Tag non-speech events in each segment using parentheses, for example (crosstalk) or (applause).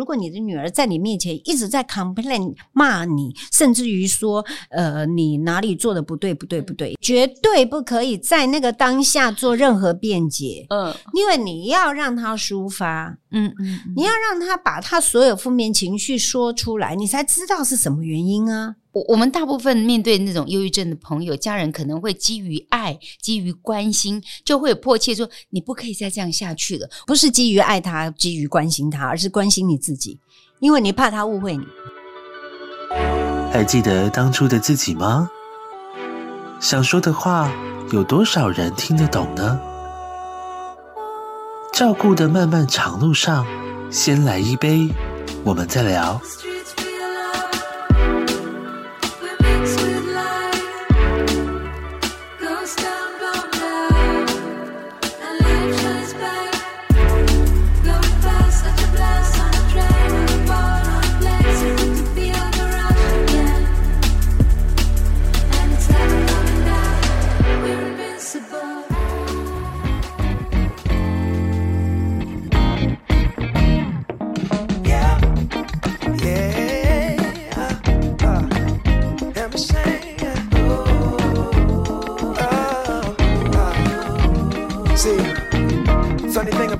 如果你的女儿在你面前一直在 complain 骂你，甚至于说呃你哪里做的不对不对不对，绝对不可以在那个当下做任何辩解。嗯，因为你要让她抒发，嗯嗯，你要让她把她所有负面情绪说出来，你才知道是什么原因啊。我我们大部分面对那种忧郁症的朋友、家人，可能会基于爱、基于关心，就会迫切说：“你不可以再这样下去了。”不是基于爱他、基于关心他，而是关心你自己，因为你怕他误会你。还记得当初的自己吗？想说的话，有多少人听得懂呢？照顾的漫漫长路上，先来一杯，我们再聊。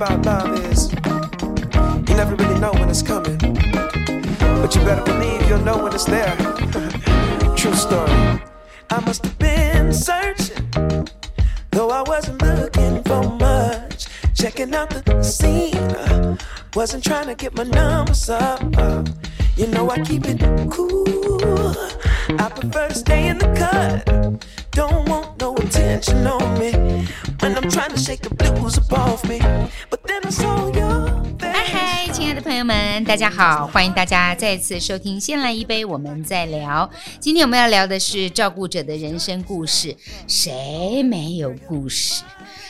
about love is you never really know when it's coming, but you better believe you'll know when it's there. (laughs) True story. I must have been searching, though I wasn't looking for much. Checking out the scene, uh, wasn't trying to get my numbers up. Uh. You know I keep it cool. I prefer to stay in the cut. Don't want no attention on me. 嗨，亲爱的朋友们，大家好，欢迎大家再次收听《先来一杯，我们再聊》。今天我们要聊的是照顾者的人生故事，谁没有故事？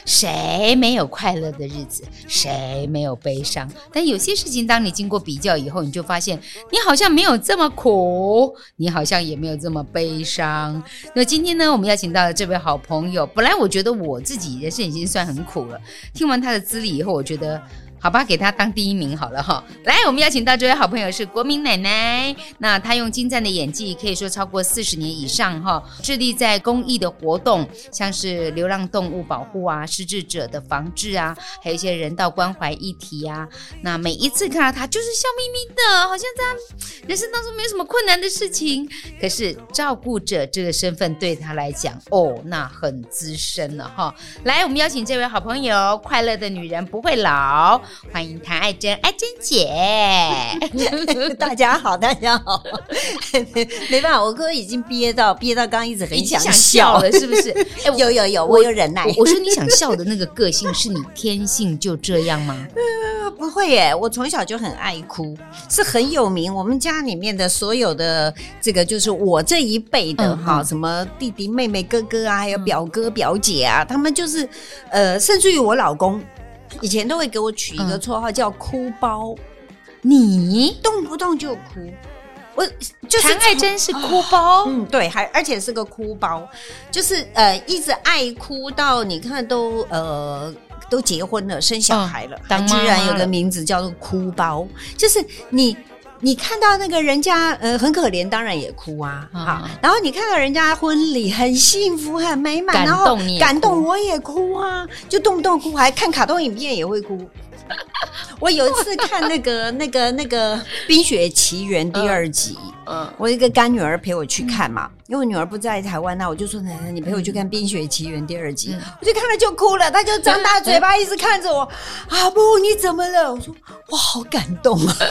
谁没有快乐的日子？谁没有悲伤？但有些事情，当你经过比较以后，你就发现，你好像没有这么苦，你好像也没有这么悲伤。那今天呢，我们邀请到了这位好朋友。本来我觉得我自己人生已经算很苦了，听完他的资历以后，我觉得。好吧，给他当第一名好了哈。来，我们邀请到这位好朋友是国民奶奶。那她用精湛的演技，可以说超过四十年以上哈，致力在公益的活动，像是流浪动物保护啊、失智者的防治啊，还有一些人道关怀议题啊。那每一次看到她，就是笑眯眯的，好像在人生当中没有什么困难的事情。可是照顾者这个身份对她来讲，哦，那很资深了哈。来，我们邀请这位好朋友，快乐的女人不会老。欢迎谭爱珍，爱珍姐，(laughs) 大家好，大家好。(laughs) 没办法，我哥已经憋到憋到，刚刚一直很想笑，想笑了，是不是？(laughs) 哎，有有有，我有忍耐。我，我说你想笑的那个个性，是你天性就这样吗？呃，不会耶，我从小就很爱哭，是很有名。我们家里面的所有的这个，就是我这一辈的哈、嗯，什么弟弟妹妹、哥哥啊，还有表哥表姐啊，他们就是呃，甚至于我老公。以前都会给我取一个绰号叫“哭包”，你？动不动就哭，我就是谭爱珍是哭包，(gasps) 嗯，对，还而且是个哭包，就是呃一直爱哭到你看都呃都结婚了，生小孩了，他、哦、居然有个名字叫做“哭包”，就是你。你看到那个人家呃很可怜，当然也哭啊，好、嗯，然后你看到人家婚礼很幸福很美满，然后感动我也哭啊，就动不动哭，还看卡通影片也会哭。(laughs) 我有一次看那个 (laughs) 那个那个《冰雪奇缘》第二集，嗯，我一个干女儿陪我去看嘛，因为我女儿不在台湾，那我就说奶奶，你陪我去看《冰雪奇缘》第二集，我就看了就哭了，她就张大嘴巴一直看着我，啊不，你怎么了？我说我，好感动啊。(laughs)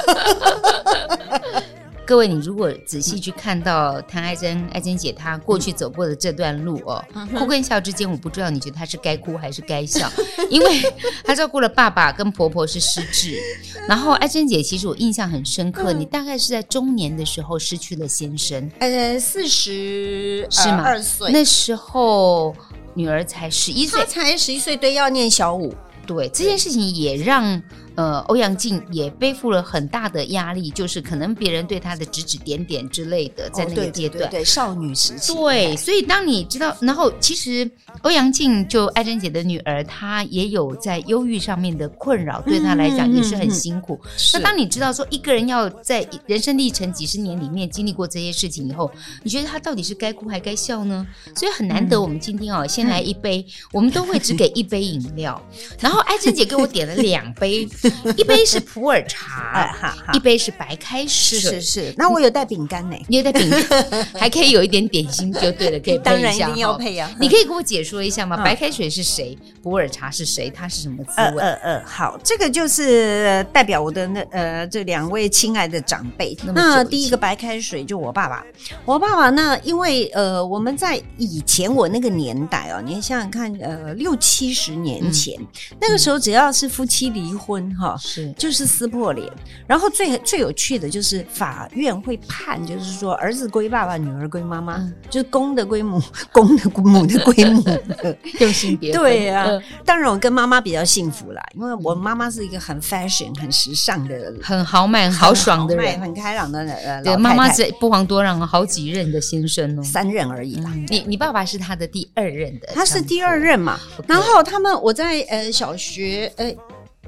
各位，你如果仔细去看到谭爱珍、爱珍姐她过去走过的这段路哦，嗯、哭跟笑之间，我不知道你觉得她是该哭还是该笑，(laughs) 因为她照顾了爸爸跟婆婆是失智，(laughs) 然后爱珍姐其实我印象很深刻，你大概是在中年的时候失去了先生，呃，四十是吗？二岁。那时候女儿才十一岁，才十一岁，对，要念小五，对，这件事情也让。呃，欧阳靖也背负了很大的压力，就是可能别人对他的指指点点之类的，在那个阶段，哦、对，对，对，对少女时期，对，所以当你知道，然后其实欧阳靖就艾珍姐的女儿，她也有在忧郁上面的困扰，对她来讲也是很辛苦。嗯嗯嗯、那当你知道说一个人要在人生历程几十年里面经历过这些事情以后，你觉得他到底是该哭还该笑呢？所以很难得，我们今天哦，先来一杯，嗯、我们都会只给一杯饮料，然后艾珍姐给我点了两杯，(laughs) 一杯是普洱茶，一杯是白开水，是是是。那我有带饼干呢，你有带饼干，(laughs) 还可以有一点点心就对了，可以配一下。当然一定要配呀。你可以给我解说一下吗？白开水是谁？普洱茶是谁？它是什么滋味？呃呃，好，这个就是代表我的那呃这两位亲爱的长辈。那第一个白开水就我爸爸，我爸爸那因为呃我们在以前我那个年代哦，你想想看，呃六七十年前那个时候只要是夫妻离婚哈，是就是撕破脸，然后最最有趣的就是法院会判，就是说儿子归爸爸，女儿归妈妈，就是公的归母，公的归母的归母，(laughs) 用性别对呀。当然我跟妈妈比较幸福啦，因为我妈妈是一个很 fashion、很时尚的、很豪迈、豪爽的人，很开朗的人。对，妈妈是不遑多让，好几任的先生哦，三任而已啦。你你爸爸是他的第二任的，他是第二任嘛。然后他们我在呃小学呃。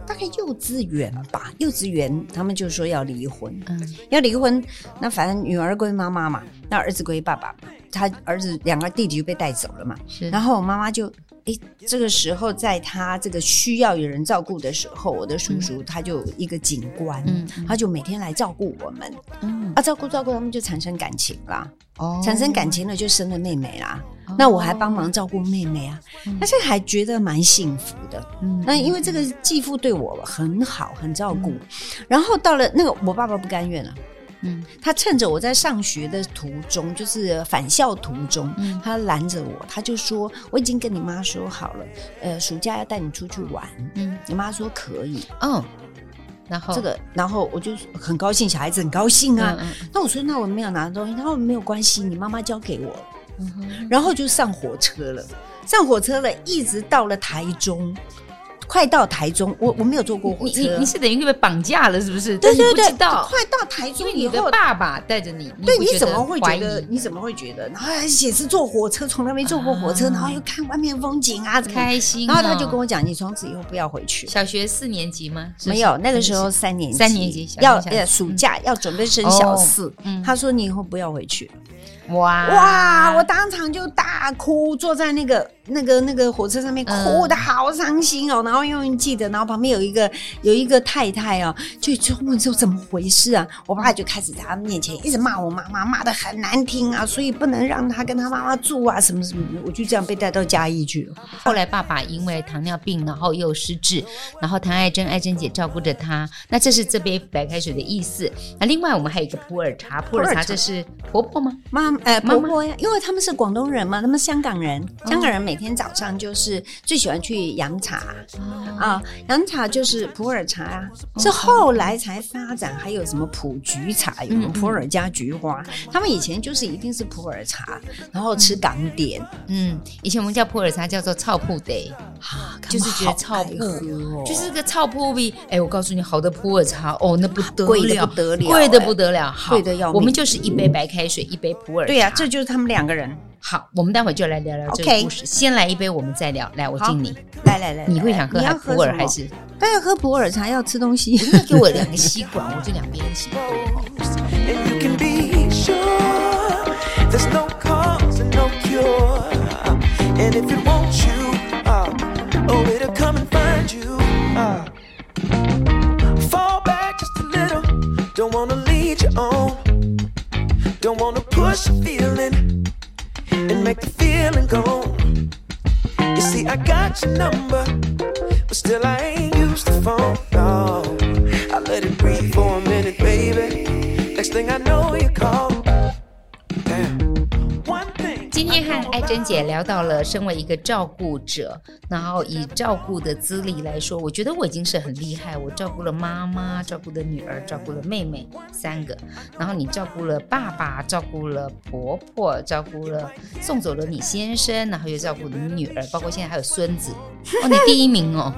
大概幼稚园吧，幼稚园他们就说要离婚，嗯，要离婚，那反正女儿归妈妈嘛，那儿子归爸爸，他儿子两个弟弟就被带走了嘛，是，然后我妈妈就，诶，这个时候在他这个需要有人照顾的时候，我的叔叔他就一个警官，嗯，他就每天来照顾我们，嗯，啊，照顾照顾他们就产生感情啦，哦，产生感情了就生了妹妹啦。那我还帮忙照顾妹妹啊，但是还觉得蛮幸福的。嗯，那因为这个继父对我很好，很照顾。然后到了那个，我爸爸不甘愿了。嗯，他趁着我在上学的途中，就是返校途中，他拦着我，他就说：“我已经跟你妈说好了，呃，暑假要带你出去玩。”嗯，你妈说可以。嗯，然后这个，然后我就很高兴，小孩子很高兴啊。那我说：“那我没有拿东西。”他说：“没有关系，你妈妈交给我。”嗯然后就上火车了，上火车了，一直到了台中，快到台中，我我没有坐过火车，你你是等于被绑架了，是不是？对对对，快到台中以后，爸爸带着你，对，你怎么会觉得？你怎么会觉得？然后而且是坐火车，从来没坐过火车，然后又看外面风景啊，开心。然后他就跟我讲：“你从此以后不要回去。”小学四年级吗？没有，那个时候三年级，三年级要暑假要准备升小四。他说：“你以后不要回去。”哇哇！我当场就大哭，坐在那个。那个那个火车上面哭的好伤心哦，嗯、然后永远记得，然后旁边有一个有一个太太哦，就就问说怎么回事啊？我爸爸就开始在他面前一直骂我妈妈，骂的很难听啊，所以不能让他跟他妈妈住啊，什么什么的，我就这样被带到嘉义去了。后来爸爸因为糖尿病，然后又失智，然后唐爱珍爱珍姐照顾着他。那这是这杯白开水的意思。那另外我们还有一个普洱茶，普洱茶这是婆婆吗？妈，呃，婆婆呀，因为他们是广东人嘛，他们香港人，香港人每天早上就是最喜欢去洋茶。啊，洋茶就是普洱茶啊，是后来才发展，还有什么普菊茶，有普洱加菊花，他们以前就是一定是普洱茶，然后吃港点，嗯，以前我们叫普洱茶叫做臭铺的，哈，就是觉得草铺，就是个臭铺味。哎，我告诉你，好的普洱茶哦，那不得了，不得了，贵的不得了，贵的要。我们就是一杯白开水，一杯普洱对呀、这就是他们两个人。好，我们待会就来聊聊这个故事。先来一杯，我们再聊。来，我敬你。来来来，你会想喝普洱还是？当然喝普洱茶，要吃东西。你给我两个吸管，我就两边吸。Don't wanna Don't wanna push a feeling and make the feeling go. You see, I got your number, but still I ain't used to phone. No, I let it breathe for a minute, baby. Next thing I know, you call. 今天和艾珍姐聊到了身为一个照顾者，然后以照顾的资历来说，我觉得我已经是很厉害。我照顾了妈妈，照顾了女儿，照顾了妹妹三个，然后你照顾了爸爸，照顾了婆婆，照顾了送走了你先生，然后又照顾了你女儿，包括现在还有孙子。(laughs) 哦，你第一名哦，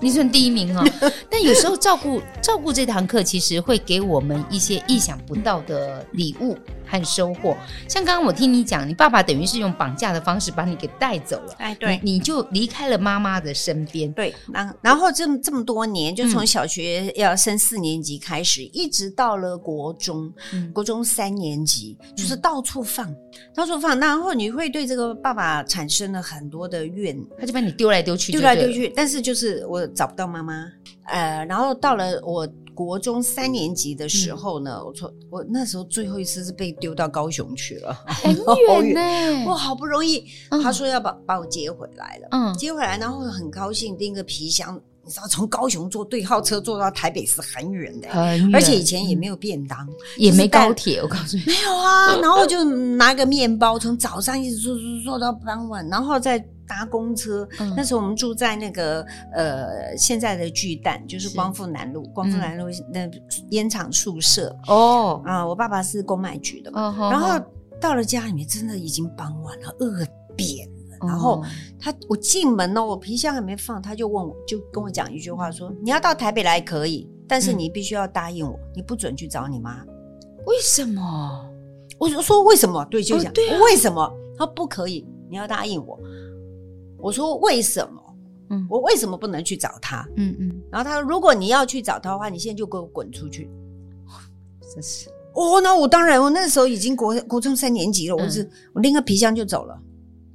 你算第一名哦。但有时候照顾照顾这堂课，其实会给我们一些意想不到的礼物和收获。像刚刚我听你讲，你爸爸等于是用绑架的方式把你给带走了，哎，对，你，你就离开了妈妈的身边。对，然然后这么这么多年，就从小学要升四年级开始，嗯、一直到了国中，嗯、国中三年级，就是到处放，嗯、到处放。然后你会对这个爸爸产生了很多的怨，他就把你丢来丢去。丢来丢去，但是就是我找不到妈妈，呃，然后到了我国中三年级的时候呢，嗯、我从我那时候最后一次是被丢到高雄去了，很 (laughs) 远。呢，我好不容易，嗯、他说要把把我接回来了，嗯，接回来，然后很高兴拎个皮箱，你知道从高雄坐对号车坐到台北是很远的，很远，而且以前也没有便当，嗯、也没高铁，我告诉你，(laughs) 没有啊，然后就拿个面包，从早上一直坐坐坐到傍晚，然后再。搭公车，嗯、那时候我们住在那个呃现在的巨蛋，就是光复南路，光复南路那烟厂宿舍哦啊，我爸爸是公卖局的嘛，哦、然后到了家里面，真的已经傍晚了，饿扁了。哦、然后他我进门呢，我皮箱还没放，他就问我，就跟我讲一句话说：“你要到台北来可以，但是你必须要答应我，嗯、你不准去找你妈。”为什么？我就说为什么？对，就讲、哦对啊、为什么？他说不可以，你要答应我。我说为什么？嗯，我为什么不能去找他？嗯嗯。然后他说：“如果你要去找他的话，你现在就给我滚出去。(laughs) ”真是哦，那我当然，我那时候已经国国中三年级了，我是我拎个皮箱就走了。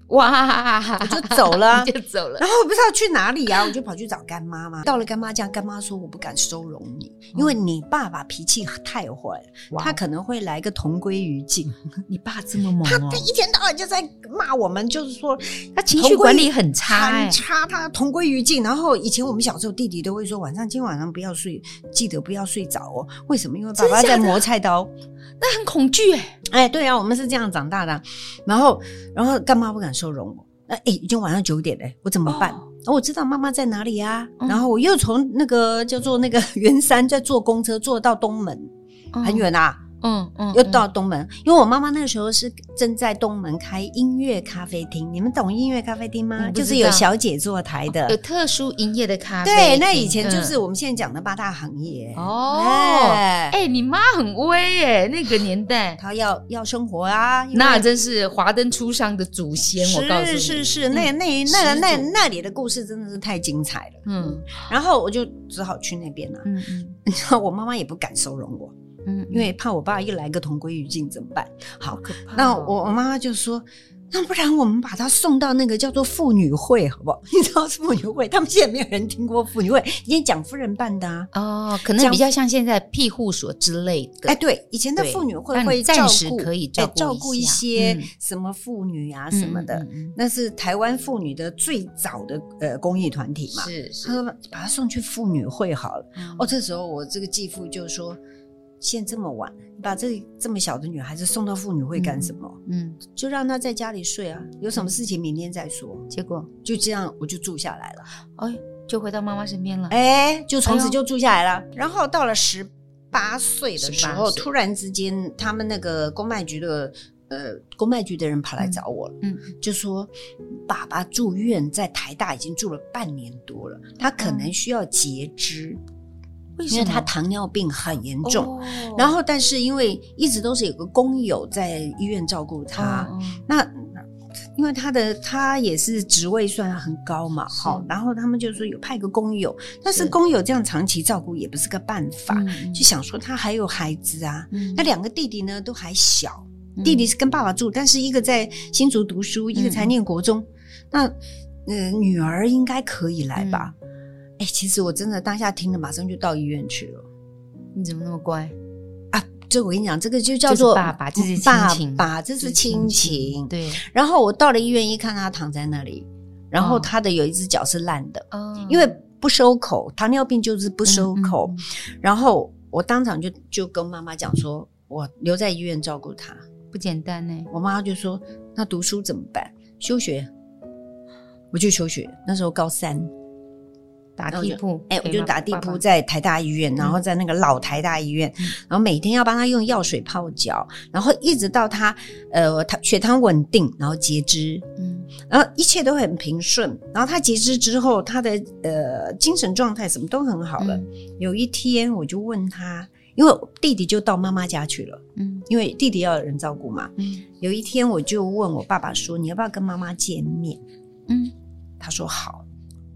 哇，我就走了，(laughs) 就走了。然后我不知道去哪里啊，我就跑去找干妈嘛。到了干妈家，干妈说我不敢收容你，因为你爸爸脾气太坏了，他可能会来个同归于尽。(laughs) 你爸这么猛，他他一天到晚就在骂我们，就是说他情绪管理很差，很差。他同归于尽。然后以前我们小时候，弟弟都会说晚上今晚上不要睡，记得不要睡着哦。为什么？因为爸爸在磨菜刀。那很恐惧哎，哎，对啊，我们是这样长大的。然后，然后干妈不敢收容我。那哎，已经晚上九点了，我怎么办？哦，我知道妈妈在哪里啊。然后我又从那个叫做那个圆山，再坐公车坐到东门，很远啊。嗯嗯嗯，又到东门，因为我妈妈那个时候是正在东门开音乐咖啡厅。你们懂音乐咖啡厅吗？就是有小姐坐台的，有特殊营业的咖啡。对，那以前就是我们现在讲的八大行业。哦，哎，你妈很威耶，那个年代 (laughs) 她要要生活啊，那真是华灯初上的祖先。我告诉你，是是是，那那那那那里的故事真的是太精彩了。嗯，然后我就只好去那边了。嗯嗯，(laughs) 然后我妈妈也不敢收容我。嗯，因为怕我爸一来个同归于尽怎么办？好，可怕哦，那我我妈妈就说，那不然我们把他送到那个叫做妇女会，好不好？(laughs) 你知道是妇女会？他们现在没有人听过妇女会，以前蒋夫人办的啊。哦，可能比较像现在庇护所之类的。哎，对，以前的妇女会会照顾，可以照顾一些什么妇女啊什么的。嗯嗯嗯，那是台湾妇女的最早的呃公益团体嘛。是，是他说把他送去妇女会好了。嗯、哦，这时候我这个继父就说。现在这么晚，你把这这么小的女孩子送到妇女会干什么？嗯，嗯，就让她在家里睡啊，有什么事情明天再说。结果就这样，我就住下来了，哎，就回到妈妈身边了，哎，就从此就住下来了。哎、然后到了十八岁的时候，突然之间，他们那个公卖局的呃公卖局的人跑来找我了，嗯，嗯，就说爸爸住院在台大已经住了半年多了，他可能需要截肢。嗯因为他糖尿病很严重，哦、然后但是因为一直都是有个工友在医院照顾他，哦、那因为他的他也是职位算很高嘛，好，然后他们就说有派个工友，但是工友这样长期照顾也不是个办法，就想说他还有孩子啊，嗯、那两个弟弟呢都还小，嗯、弟弟是跟爸爸住，但是一个在新竹读书，一个才念国中，嗯、那呃女儿应该可以来吧。嗯哎、欸，其实我真的当下听了，马上就到医院去了。你怎么那么乖啊？这我跟你讲，这个就叫做爸爸，这是亲情，爸爸这是亲情。对。然后我到了医院一看，他躺在那里，然后他的有一只脚是烂的，哦、因为不收口，糖尿病就是不收口。嗯嗯、然后我当场就就跟妈妈讲说，我留在医院照顾他，不简单呢。我妈妈就说，那读书怎么办？休学，我就休学。那时候高三。打地铺，哎、欸，我就打地铺在台大医院，然后在那个老台大医院，嗯、然后每天要帮他用药水泡脚，然后一直到他呃，他血糖稳定，然后截肢，嗯，然后一切都很平顺，然后他截肢之后，他的呃精神状态什么都很好了。嗯、有一天我就问他，因为弟弟就到妈妈家去了，嗯，因为弟弟要有人照顾嘛，嗯，有一天我就问我爸爸说，你要不要跟妈妈见面？嗯，他说好。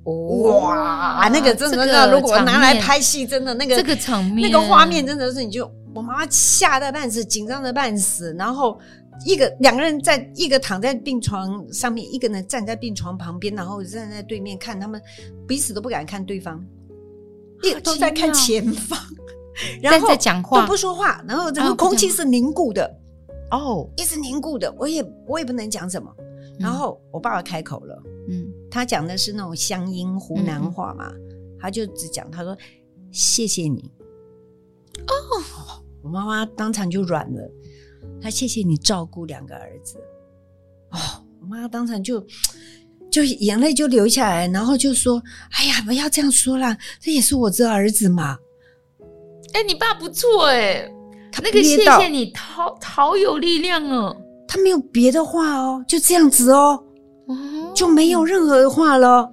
哇，那个真的，那如果拿来拍戏，真的那个这个场面，那个画面真的是，你就我妈妈吓得半死，紧张的半死，然后一个两个人在一个躺在病床上面，一个人站在病床旁边，然后站在对面看他们，彼此都不敢看对方，一个都在看前方，(laughs) 然后在讲话都不说话，然后这个空气是凝固的，哦，一直凝固的，我也我也不能讲什么，然后我爸爸开口了，嗯。他讲的是那种乡音湖南话嘛，嗯、他就只讲他说谢谢你。哦，我妈妈当场就软了，他谢谢你照顾两个儿子。哦，我妈妈当场就就眼泪就流下来，然后就说哎呀不要这样说啦，这也是我这儿子嘛。哎，你爸不错哎，他那个谢谢你好好有力量哦，他没有别的话哦，就这样子哦。就没有任何的话了，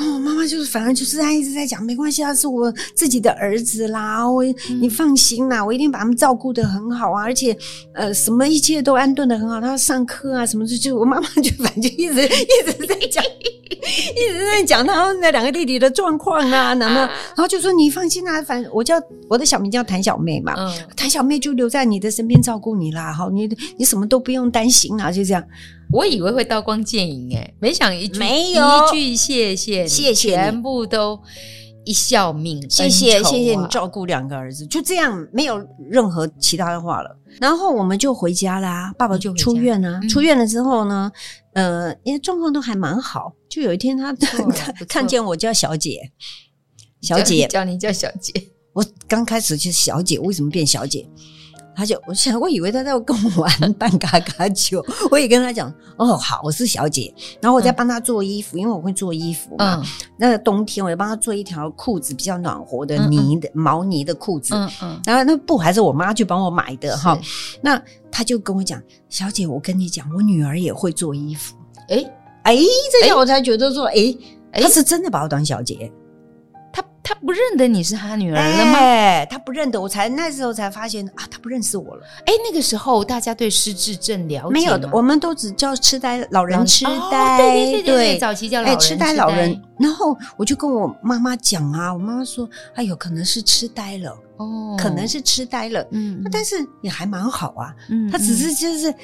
然后我妈妈就是反正就是她一直在讲，没关系，他是我自己的儿子啦，我你放心啦，我一定把他们照顾的很好啊，而且呃什么一切都安顿的很好，他要上课啊什么的，就我妈妈就反正就一直一直在讲，一直在讲他们那两个弟弟的状况啊，然后然后就说你放心啦，反正我叫我的小名叫谭小妹嘛，谭小妹就留在你的身边照顾你啦，好，你你什么都不用担心啊，就这样。我以为会刀光剑影诶，没想一句没有一句谢谢谢谢，全部都一笑泯谢谢谢谢你照顾两个儿子，就这样没有任何其他的话了。然后我们就回家啦，爸爸就出院了。出院了之后呢，呃，因为状况都还蛮好。就有一天他他 (laughs) 看见我叫小姐，小姐叫你叫小姐，我刚开始就是小姐，为什么变小姐？他就我想，我以为他在跟我玩扮嘎嘎球，我也跟他讲哦，好，我是小姐，然后我在帮他做衣服，嗯、因为我会做衣服嘛。嗯、那个冬天，我就帮他做一条裤子，比较暖和的呢的毛呢的裤子。嗯嗯，然后那布还是我妈去帮我买的哈。那他就跟我讲，小姐，我跟你讲，我女儿也会做衣服。哎哎、欸，这样我才觉得说，哎、欸，他是真的把我当小姐。他不认得你是他女儿了吗？欸、他不认得，我才那时候才发现啊，他不认识我了。哎、欸，那个时候大家对失智症了解没有的，我们都只叫痴呆老人痴呆，对、哦、对对对，对早期叫老人、欸、痴呆老人。然后我就跟我妈妈讲啊，我妈妈说，哎呦，可能是痴呆了。哦，可能是痴呆了，嗯，但是也还蛮好啊，嗯，他只是就是。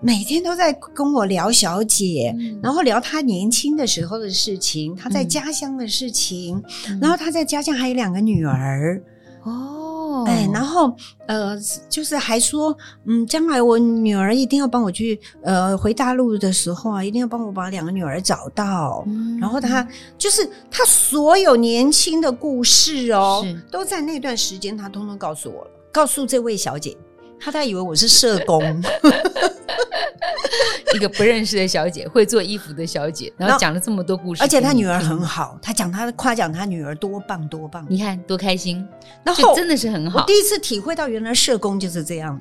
每天都在跟我聊小姐，嗯、然后聊她年轻的时候的事情，她在家乡的事情，嗯、然后她在家乡还有两个女儿。哦，哎，然后呃，就是还说，嗯，将来我女儿一定要帮我去，呃，回大陆的时候啊，一定要帮我把两个女儿找到。嗯、然后她就是她所有年轻的故事哦，都在那段时间，她通通告诉我了，告诉这位小姐，她她以为我是社工。(laughs) (laughs) 一个不认识的小姐，会做衣服的小姐，然后讲了这么多故事，而且她女儿很好，她讲她夸奖她女儿多棒多棒，你看多开心，然后真的是很好。我第一次体会到原来社工就是这样，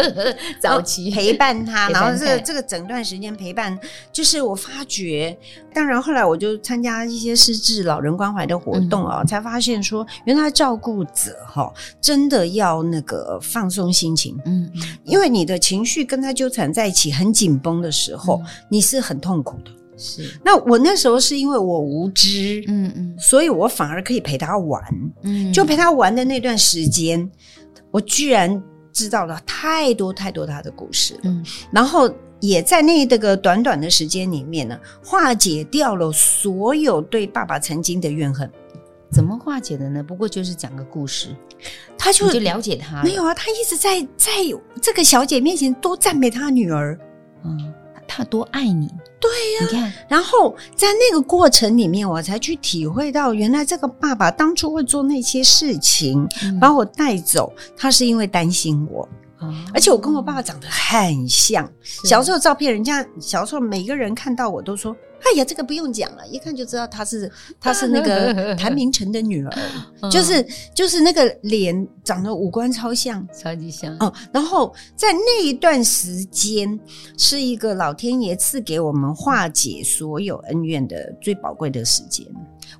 (laughs) 早期。陪伴她，然后这个这个整段时间陪伴，就是我发觉，当然后来我就参加一些失智老人关怀的活动啊，才发现说，原来照顾者哈真的要那个放松心情，嗯，因为你的情绪跟他纠缠在一起很紧绷的时候，嗯、你是很痛苦的。是，那我那时候是因为我无知，嗯嗯，所以我反而可以陪他玩，嗯，就陪他玩的那段时间，我居然知道了太多太多他的故事，嗯，然后也在那这个短短的时间里面呢，化解掉了所有对爸爸曾经的怨恨。怎么化解的呢？不过就是讲个故事，他就就了解他。没有啊，他一直在在这个小姐面前多赞美他女儿。嗯，他多爱你，对呀、啊。你看，然后在那个过程里面，我才去体会到，原来这个爸爸当初会做那些事情，嗯、把我带走，他是因为担心我。哦、而且我跟我爸爸长得很像。小时候照片，人家小时候每个人看到我都说：“哎呀，这个不用讲了，一看就知道她是她是那个 (laughs) 谭明成的女儿，嗯、就是就是那个脸长得五官超像，超级像。”哦，然后在那一段时间，是一个老天爷赐给我们化解所有恩怨的最宝贵的时间。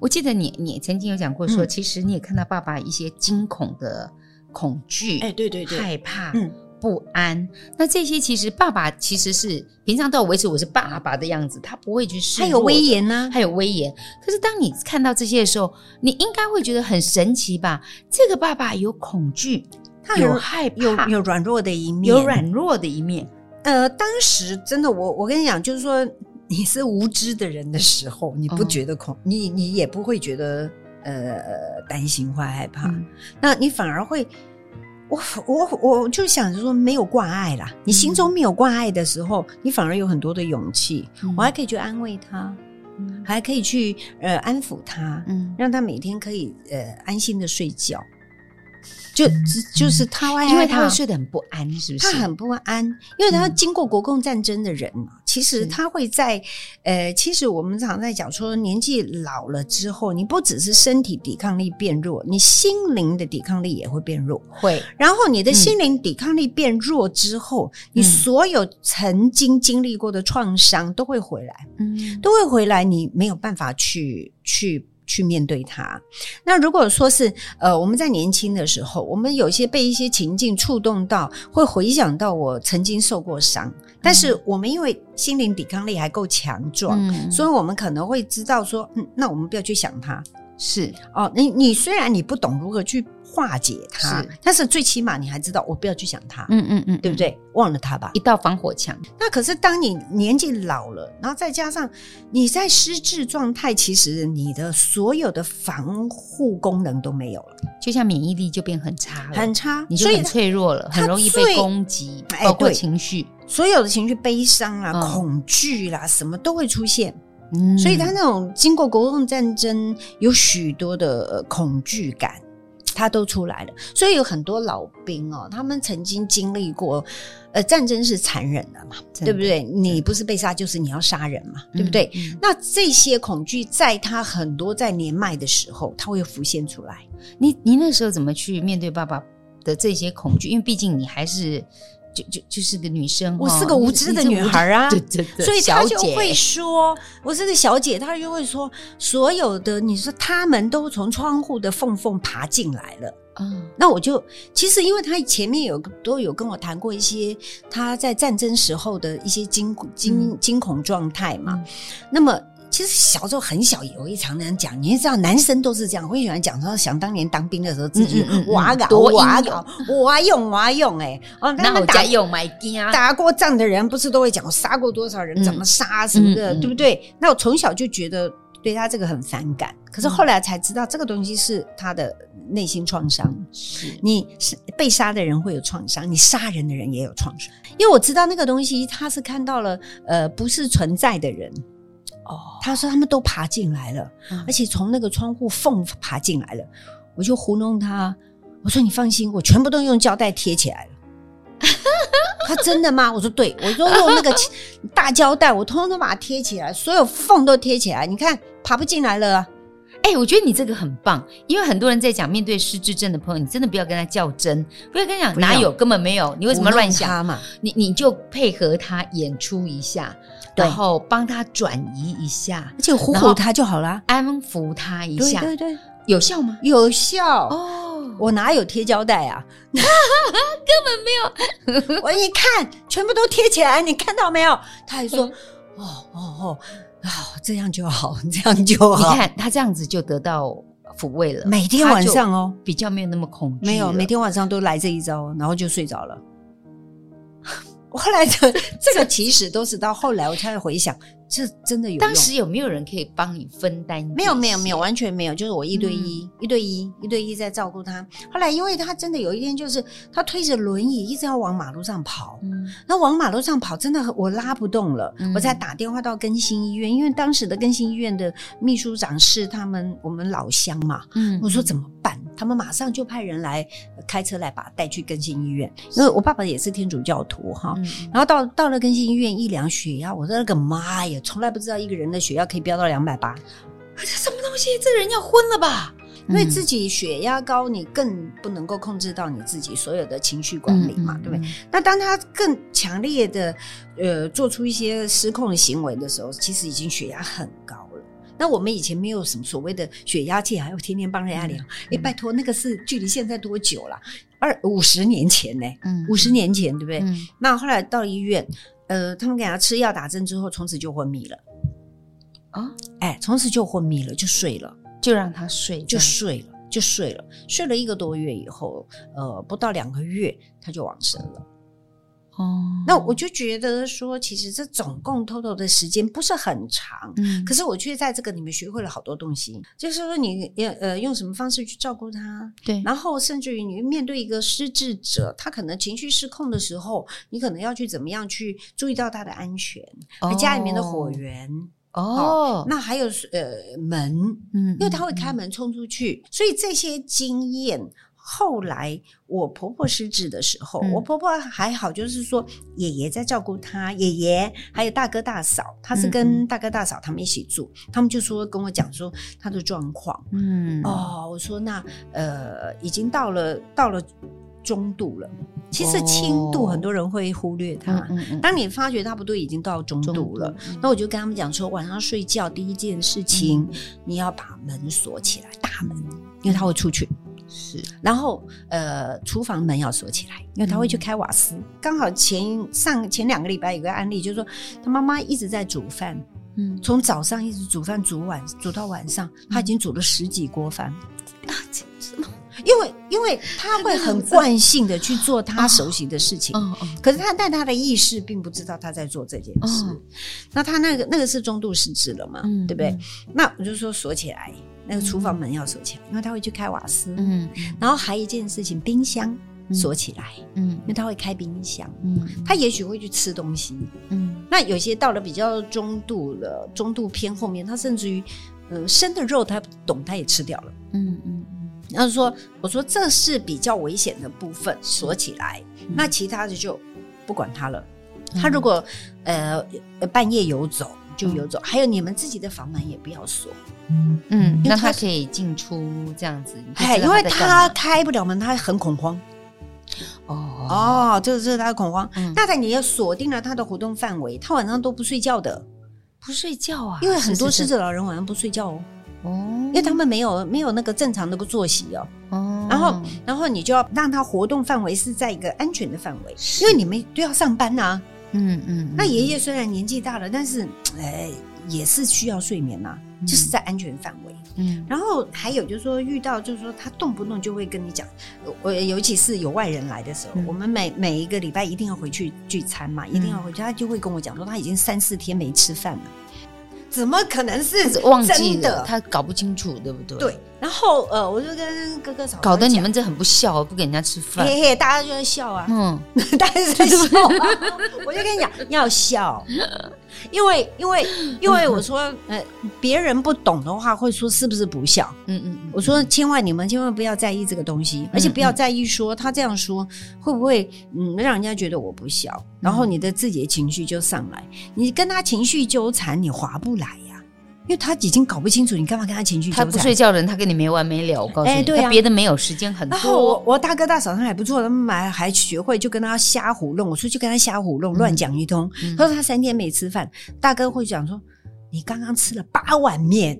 我记得你你曾经有讲过说，嗯、其实你也看到爸爸一些惊恐的。恐惧，哎，对对对，害怕，嗯，不安。那这些其实爸爸其实是平常都要维持我是爸爸的样子，他不会去示，他有威严呢，他有威严。可是当你看到这些的时候，你应该会觉得很神奇吧？这个爸爸有恐惧，他有害怕，有有软弱的一面，有软弱的一面。呃，当时真的，我我跟你讲，就是说你是无知的人的时候，你不觉得恐，哦、你你也不会觉得。呃，担心或害怕，嗯、那你反而会，我我我就想着说，没有挂碍啦。嗯、你心中没有挂碍的时候，你反而有很多的勇气。嗯、我还可以去安慰他，嗯、还可以去呃安抚他，嗯，让他每天可以呃安心的睡觉。就就是他会，因为他会睡得很不安，是不是？他很不安，因为他经过国共战争的人嘛。其实他会在，呃，其实我们常在讲说，年纪老了之后，你不只是身体抵抗力变弱，你心灵的抵抗力也会变弱。会，然后你的心灵抵抗力变弱之后，你所有曾经经历过的创伤都会回来，嗯，都会回来，你没有办法去去。去面对它。那如果说是呃，我们在年轻的时候，我们有些被一些情境触动到，会回想到我曾经受过伤，但是我们因为心灵抵抗力还够强壮，嗯，所以我们可能会知道说，嗯，那我们不要去想它。是哦，你你虽然你不懂如何去化解它，是，但是最起码你还知道我不要去想它，嗯嗯嗯，对不对？忘了它吧，一道防火墙。那可是当你年纪老了，然后再加上你在失智状态，其实你的所有的防护功能都没有了，就像免疫力就变很差了，很差，你就很脆弱了，很容易被攻击，包括情绪，所有的情绪，悲伤啊、嗯、恐惧啦，什么都会出现。嗯，所以他那种经过国共战争，有许多的恐惧感，他都出来了。所以有很多老兵哦，他们曾经经历过，呃，战争是残忍的嘛，的对不对？你不是被杀，就是你要杀人嘛，嗯、对不对？嗯、那这些恐惧，在他很多在年迈的时候，他会浮现出来。你你那时候怎么去面对爸爸的这些恐惧？因为毕竟你还是。就就就是个女生，我是个无知的女孩啊，对对对，所以她就会说，我是个小姐，她就会说，所有的你说他们都从窗户的缝缝爬进来了，嗯，那我就其实因为她前面有都有跟我谈过一些她在战争时候的一些惊惊惊恐状态嘛，那么。其实小时候很小，也会常常讲，你也知道，男生都是这样，会喜欢讲说，想当年当兵的时候，自己哇搞哇搞，哇用哇用，哎，哦，那我家用买啊，打过仗的人不是都会讲，我杀过多少人，怎么杀什么的，对不对？那我从小就觉得对他这个很反感，可是后来才知道，这个东西是他的内心创伤。是，你是被杀的人会有创伤，你杀人的人也有创伤，因为我知道那个东西，他是看到了，呃，不是存在的人。哦，他说他们都爬进来了，嗯、而且从那个窗户缝爬进来了，我就糊弄他，我说你放心，我全部都用胶带贴起来了。(laughs) 他真的吗？我说对，我说用那个 (laughs) 大胶带，我通通都把它贴起来，所有缝都贴起来，你看爬不进来了。哎、欸，我觉得你这个很棒，因为很多人在讲面对失智症的朋友，你真的不要跟他较真，不要跟他讲哪有，根本没有，你为什么乱想嘛？你你就配合他演出一下。然后帮他转移一下，而且唬唬他就好了，安抚他一下。对对对，有效吗？有效哦！我哪有贴胶带啊？(laughs) 根本没有。我一看，全部都贴起来，你看到没有？他还说：“哦哦哦，啊，这样就好，(laughs) 这样就好。”你看他这样子就得到抚慰了。每天晚上哦，比较没有那么恐惧。没有，每天晚上都来这一招，然后就睡着了。我后来的 (laughs) 这个其实都是到后来我才会回想，这真的有。当时有没有人可以帮你分担？没有，没有，没有，完全没有，就是我一对一，嗯、一对一，一对一在照顾他。后来因为他真的有一天就是他推着轮椅一直要往马路上跑，嗯，那往马路上跑真的我拉不动了，嗯、我才打电话到更新医院，因为当时的更新医院的秘书长是他们我们老乡嘛，嗯，我说怎么办？他们马上就派人来开车来把他带去更新医院，因为我爸爸也是天主教徒哈。嗯、然后到到了更新医院一量血压，我说那个妈呀，从来不知道一个人的血压可以飙到两百八，这什么东西？这人要昏了吧？因为自己血压高，你更不能够控制到你自己所有的情绪管理嘛，嗯、对不对？那当他更强烈的呃做出一些失控的行为的时候，其实已经血压很高了。那我们以前没有什么所谓的血压计，还要天天帮人家量。哎、嗯，拜托，那个是距离现在多久了？二五十年前呢？嗯，五十年前，对不对？嗯、那后来到医院，呃，他们给他吃药打针之后，从此就昏迷了。啊、哦，哎，从此就昏迷了，就睡了。就让他睡，就睡了，就睡了，睡了一个多月以后，呃，不到两个月他就往生了。哦，那我就觉得说，其实这总共 total 的时间不是很长，嗯，可是我却在这个里面学会了好多东西，就是说你呃用什么方式去照顾他，对，然后甚至于你面对一个失智者，他可能情绪失控的时候，你可能要去怎么样去注意到他的安全，和家里面的火源。哦。哦，那还有呃门，嗯，因为他会开门冲出去，所以这些经验，后来我婆婆失智的时候，我婆婆还好，就是说爷爷在照顾她，爷爷还有大哥大嫂，她是跟大哥大嫂他们一起住，他们就说跟我讲说她的状况，嗯，哦，我说那呃已经到了到了。中度了，其实轻度很多人会忽略它。哦、当你发觉它不对，已经到中度了，那我就跟他们讲说，晚上睡觉第一件事情，嗯、你要把门锁起来，大门，因为他会出去。是，然后呃，厨房门要锁起来，因为他会去开瓦斯。刚、嗯、好前上前两个礼拜有个案例，就是说他妈妈一直在煮饭，嗯，从早上一直煮饭煮晚煮到晚上，他已经煮了十几锅饭。啊，这么。因为，因为他会很惯性的去做他熟悉的事情，哦哦哦、可是他但他的意识并不知道他在做这件事。哦、那他那个那个是中度失智了嘛？嗯、对不对？那我就说锁起来，那个厨房门要锁起来，嗯、因为他会去开瓦斯。嗯，然后还有一件事情，冰箱锁起来。嗯，因为他会开冰箱。嗯，他也许会去吃东西。嗯，那有些到了比较中度了，中度偏后面，他甚至于，呃，生的肉他不懂，他也吃掉了。嗯嗯。然后说，我说这是比较危险的部分，锁起来，嗯、那其他的就不管他了。嗯、他如果呃半夜游走就游走，嗯、还有你们自己的房门也不要锁。嗯嗯，那他可以进出这样子。哎，因为他开不了门，他很恐慌。哦哦，这是他的恐慌。那他、嗯、你要锁定了他的活动范围，他晚上都不睡觉的，不睡觉啊？因为很多失智老人晚上不睡觉哦。哦。因为他们没有没有那个正常的个作息哦，哦，然后然后你就要让他活动范围是在一个安全的范围，因为你们都要上班呐、啊嗯，嗯嗯。那爷爷虽然年纪大了，但是哎也是需要睡眠呐、啊，嗯、就是在安全范围。嗯，然后还有就是说遇到就是说他动不动就会跟你讲，我尤其是有外人来的时候，嗯、我们每每一个礼拜一定要回去聚餐嘛，一定要回去，他就会跟我讲说他已经三四天没吃饭了。怎么可能是忘记的？他搞不清楚，对不对？对。然后呃，我就跟哥哥嫂搞得你们这很不孝，不给人家吃饭。嘿嘿，大家就在笑啊。嗯，(laughs) 大家在笑。啊我就跟你讲，要笑，因为因为因为我说呃，别人不懂的话会说是不是不孝？嗯嗯。我说千万你们千万不要在意这个东西，而且不要在意说他这样说会不会嗯让人家觉得我不孝，然后你的自己的情绪就上来，你跟他情绪纠缠，你划不来。因为他已经搞不清楚，你干嘛跟他情绪纠缠？他不睡觉的人，他跟你没完没了。我告诉你，欸对啊、他别的没有时间很多。然后我我大哥大嫂他还不错，他们还还学会就跟他瞎胡弄。我出去跟他瞎胡弄，乱讲、嗯、一通。嗯、他说他三天没吃饭，大哥会讲说你刚刚吃了八碗面，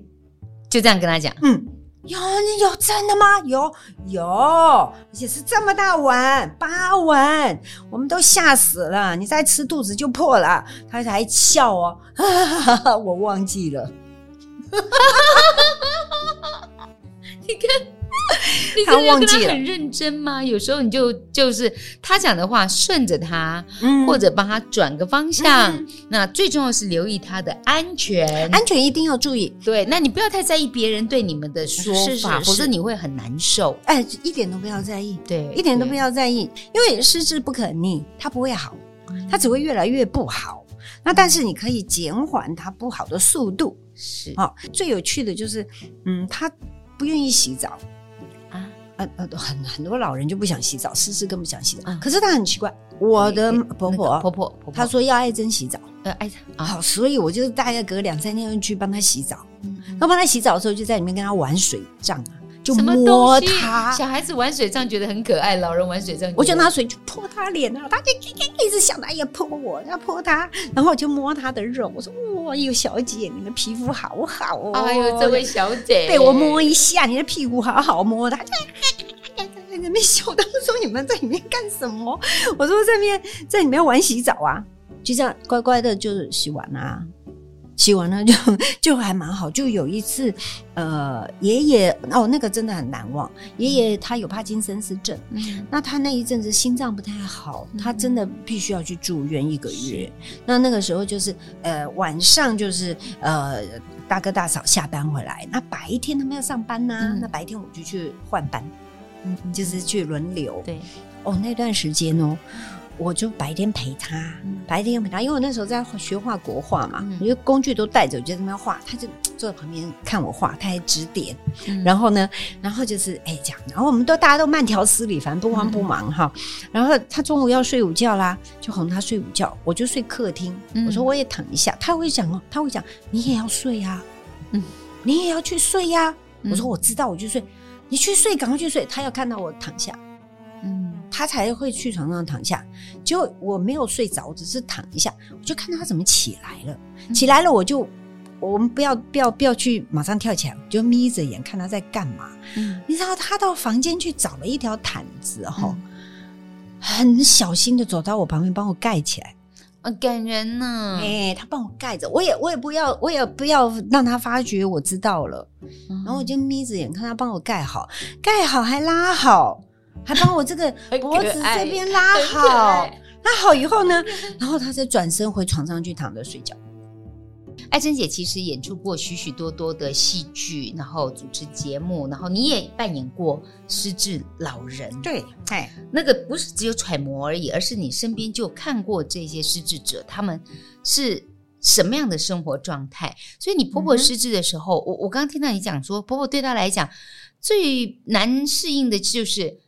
就这样跟他讲。嗯，有有真的吗？有有，而且是这么大碗，八碗，我们都吓死了。你再吃肚子就破了。他还笑哦，我忘记了。(laughs) 你看，(laughs) 你他忘记了很认真吗？有时候你就就是他讲的话顺着他，嗯、或者帮他转个方向。嗯、那最重要是留意他的安全，安全一定要注意。对，那你不要太在意别人对你们的说法，否则你会很难受。哎，一点都不要在意，对，一点都不要在意，因为失之不可逆，他不会好，他只会越来越不好。那但是你可以减缓他不好的速度。是啊，最有趣的就是，嗯，他不愿意洗澡啊，呃呃，很很多老人就不想洗澡，湿湿更不想洗澡。嗯可是他很奇怪，我的婆婆、那个婆婆婆婆，她说要爱珍洗澡，呃爱珍，好，所以我就大概隔两三天就去帮她洗澡。嗯然后帮她洗澡的时候，就在里面跟她玩水仗啊，就什么摸东西？小孩子玩水仗觉得很可爱，老人玩水仗，我就拿水去泼他脸啊，他就一直想着哎呀泼我，要泼他，然后我就摸他的肉，我说哇，有小姐，你的皮肤好好哦，哎呦，这位小姐，被我摸一下，你的屁股好好摸，他就在那边笑，他们说你们在里面干什么？我说在里面在里面玩洗澡啊，就这样乖乖的就洗完啊。洗完了就 (laughs) 就还蛮好，就有一次，呃，爷爷哦，那个真的很难忘。爷爷他有帕金森氏症，嗯那他那一阵子心脏不太好，他真的必须要去住院一个月。那那个时候就是呃晚上就是呃大哥大嫂下班回来，那白天他们要上班呐、嗯那白天我就去换班，就是去轮流。对，哦，那段时间哦。我就白天陪他，嗯白天陪他，因为我那时候在学画国画嘛，嗯我就工具都带着，我就在那边画，他就坐在旁边看我画，他还指点。嗯然后呢，然后就是哎这样，然后我们都大家都慢条斯理，反正不慌不忙哈。然后他中午要睡午觉啦，就哄他睡午觉，我就睡客厅。嗯我说我也躺一下，他会讲哦，他会讲你也要睡呀、嗯你也要去睡呀、嗯我说我知道，我就睡，你去睡，赶快去睡。他要看到我躺下。嗯他才会去床上躺下，结果我没有睡着，只是躺一下，我就看到他怎么起来了。嗯起来了，我就我们不要不要不要去马上跳起来，我就眯着眼看他在干嘛。嗯你知道他到房间去找了一条毯子，哈、嗯很小心的走到我旁边帮我盖起来。啊，感人呢，哎、他帮我盖着，我也我也不要我也不要让他发觉我知道了。然然后我就眯着眼看他帮我盖好，盖好还拉好，还帮我这个 (laughs) 脖子这爱边拉好。拉好以后呢，然后他再转身回床上去躺着睡觉。爱珍姐其实演出过许许多多的戏剧，然后主持节目，然后你也扮演过失智老人。对，哎，那个不是只有揣摩而已，而是你身边就看过这些失智者，他们是什么样的生活状态。所以你婆婆失智的时候，我我刚刚听到你讲说，婆婆对她来讲最难适应的就是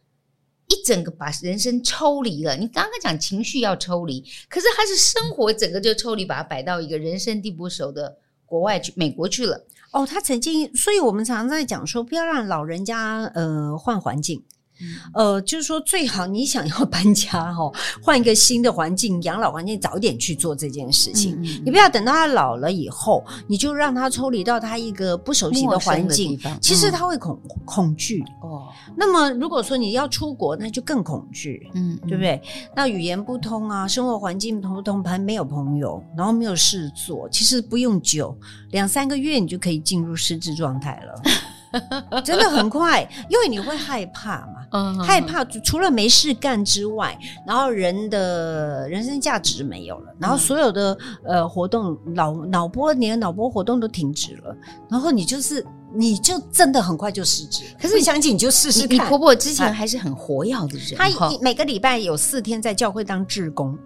一整个把人生抽离了。你刚刚讲情绪要抽离，可是还是生活整个就抽离，把它摆到一个人生地不熟的国外去，美国去了。哦，他曾经，所以我们常常在讲说，不要让老人家呃换环境。呃，就是说最好你想要搬家哈、哦，换一个新的环境，养老环境，早点去做这件事情。你不要等到他老了以后，你就让他抽离到他一个不熟悉的环境，其实他会恐恐惧。哦，那么如果说你要出国，那就更恐惧。嗯，对不对？那语言不通啊，生活环境不通，还没有朋友，然后没有事做，其实不用久，两三个月你就可以进入失智状态了。(laughs) 真的很快，因为你会害怕嘛，嗯害怕除了没事干之外，然后人的人生价值没有了，然后所有的呃活动脑脑波你的脑波活动都停止了，然后你就是你就真的很快就失职。可是你相信你就试试看，你婆婆之前还是很活跃的人，她每个礼拜有四天在教会当志工。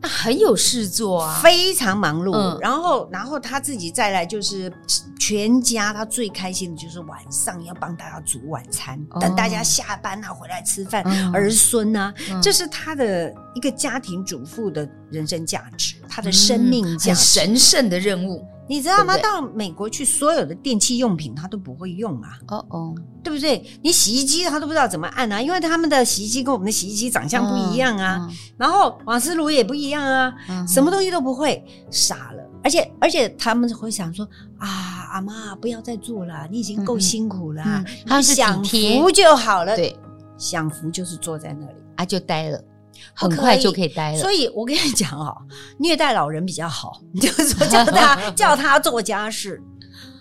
那很有事做啊，非常忙碌。嗯、然后，然后他自己再来就是全家，他最开心的就是晚上要帮大家煮晚餐，哦、等大家下班啊回来吃饭，嗯、儿孙啊，嗯、这是他的一个家庭主妇的人生价值，他的生命价值，嗯、神圣的任务。你知道吗？对对到美国去，所有的电器用品他都不会用啊。哦哦，对不对？你洗衣机他都不知道怎么按啊，因为他们的洗衣机跟我们的洗衣机长相不一样啊。嗯嗯、然后瓦斯炉也不一样啊，嗯、什么东西都不会，傻了。而且而且他们会想说啊，阿妈不要再做了，你已经够辛苦了，嗯嗯、你享福就好了。对，享福就是坐在那里啊，就待了。很快就可以待了，所以我跟你讲哦，虐待老人比较好，你就是说叫他 (laughs) 叫他做家事，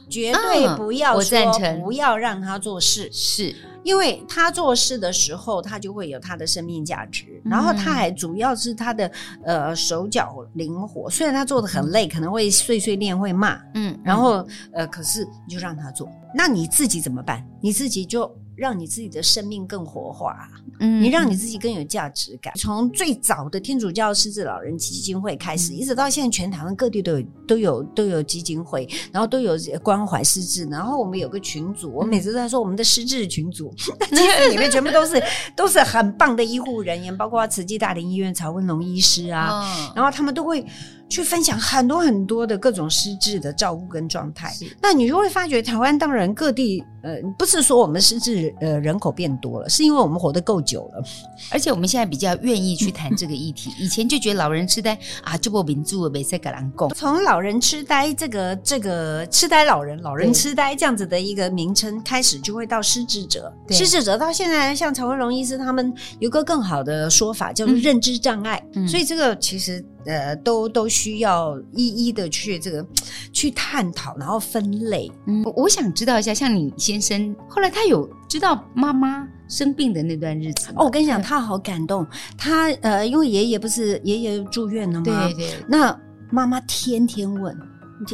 绝对不要说，我赞成，不要让他做事，是。因为他做事的时候，他就会有他的生命价值，然后他还主要是他的呃手脚灵活，虽然他做的很累，可能会碎碎念，会骂，嗯，然后呃，可是你就让他做，那你自己怎么办？你自己就。让你自己的生命更活化，嗯，你让你自己更有价值感。从最早的天主教失智老人基金会开始，一直到现在，全台湾各地都有都有都有基金会，然后都有关怀失智。然后我们有个群组，我每次都在说我们的失智群组，(laughs) 其实里面全部都是 (laughs) 都是很棒的医护人员，包括慈济大林医院曹文龙医师啊，然后他们都会。去分享很多很多的各种失智的照顾跟状态，那你就会发觉台湾当然各地呃，不是说我们失智呃人口变多了，是因为我们活得够久了，而且我们现在比较愿意去谈 (laughs) 这个议题。以前就觉得老人痴呆啊，就不民主没在跟人讲。从老人痴呆这个这个痴呆老人、老人痴呆这样子的一个名称开始，就会到失智者，失智者到现在像曹文龙医师他们有个更好的说法叫做认知障碍，嗯、所以这个其实。呃，都都需要一一的去这个去探讨，然后分类。嗯，我想知道一下，像你先生后来他有知道妈妈生病的那段日子哦，我跟你讲，他好感动。他呃，因为爷爷不是爷爷住院了吗？对对。那妈妈天天问。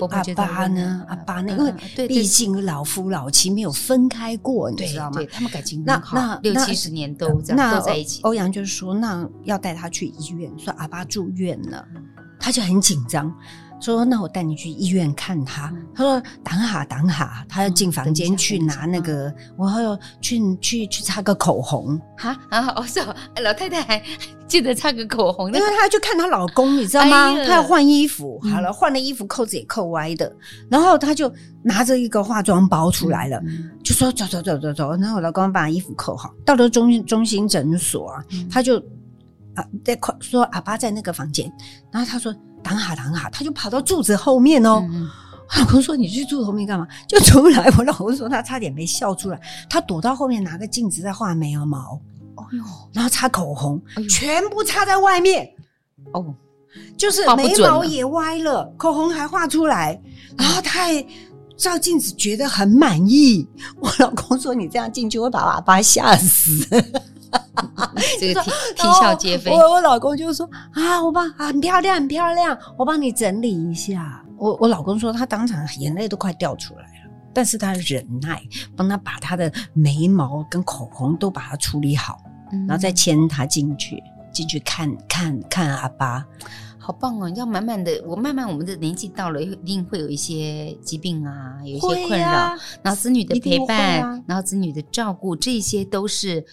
阿爸呢？阿爸呢？因为毕竟老夫老妻没有分开过，你知道吗？他们感情很好，那六七十年都这样都在一起。欧阳就说：“那要带他去医院，说阿爸住院了，他就很紧张，说那我带你去医院看他。他说等哈等哈，他要进房间去拿那个，我要去去去擦个口红。哈？啊，我说老太太还。”记得擦个口红，因为她去看她老公，你知道吗？她要换衣服，好了，换了衣服，扣子也扣歪的，然后她就拿着一个化妆包出来了，就说走走走走走，然后我老公把衣服扣好，到了中中心诊所啊，他就啊在说阿爸在那个房间，然后他说等下等下，他就跑到柱子后面哦。我老公说你去柱子后面干嘛？(laughs) 就出来。我老公说他差点没笑出来，他躲到后面拿个镜子在画眉毛。哦哟，然后擦口红，全部擦在外面。哦，就是眉毛也歪了，口红还画出来。然后他还照镜子觉得很满意。我老公说：“你这样进去会把阿爸吓死。” (laughs) (laughs) 这个啼 (laughs) 啼笑皆非。我我老公就说：“啊，我帮啊，很漂亮，很漂亮，我帮你整理一下。”我我老公说他当场眼泪都快掉出来了。但是他忍耐，帮他把他的眉毛跟口红都把它处理好，嗯、然后再牵他进去，进去看看看阿爸，好棒哦！你要慢慢的，我慢慢我们的年纪到了，一定会有一些疾病啊，有一些困扰，啊、然后子女的陪伴，啊、然后子女的照顾，这些都是。